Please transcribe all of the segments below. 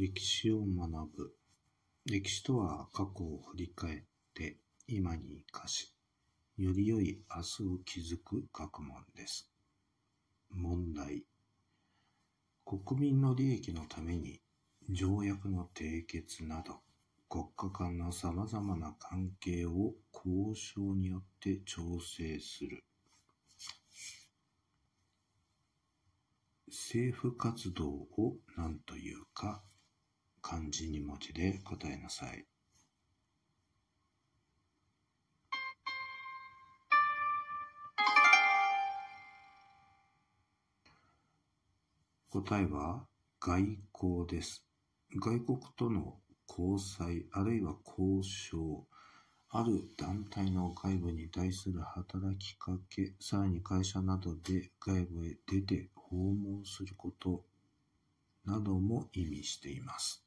歴史を学ぶ。歴史とは過去を振り返って今に生かし、より良い明日を築く学問です。問題。国民の利益のために条約の締結など国家間の様々な関係を交渉によって調整する。政府活動を何というか漢字2文字で答えなさい。答えは外交です。外国との交際あるいは交渉、ある団体の外部に対する働きかけ、さらに会社などで外部へ出て訪問することなども意味しています。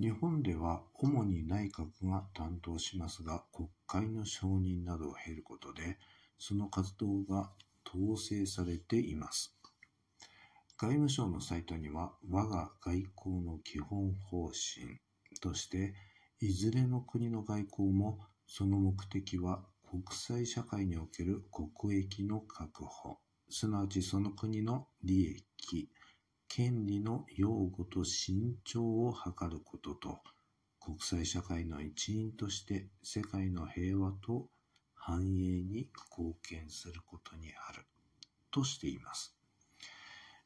日本では主に内閣が担当しますが、国会の承認などを経ることで、その活動が統制されています。外務省のサイトには、我が外交の基本方針として、いずれの国の外交もその目的は国際社会における国益の確保、すなわちその国の利益、権利の擁護と伸長を図ることと、国際社会の一員として世界の平和と繁栄に貢献することにある、としています。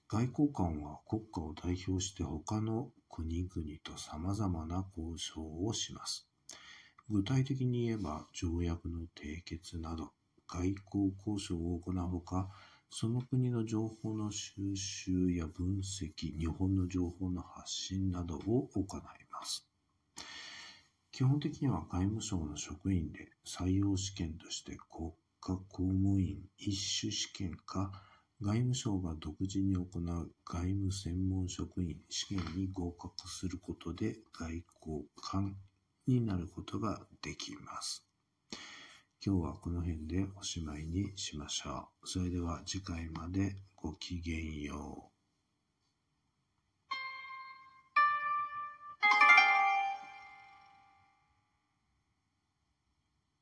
外交官は国家を代表して他の国々と様々な交渉をします。具体的に言えば条約の締結など外交交渉を行うほか、その国の情報の収集や分析、日本の情報の発信などを行います。基本的には外務省の職員で採用試験として国家公務員一種試験か外務省が独自に行う外務専門職員試験に合格することで外交官になることができます。今日はこの辺でおしまいにしましょう。それでは次回までごきげんよう。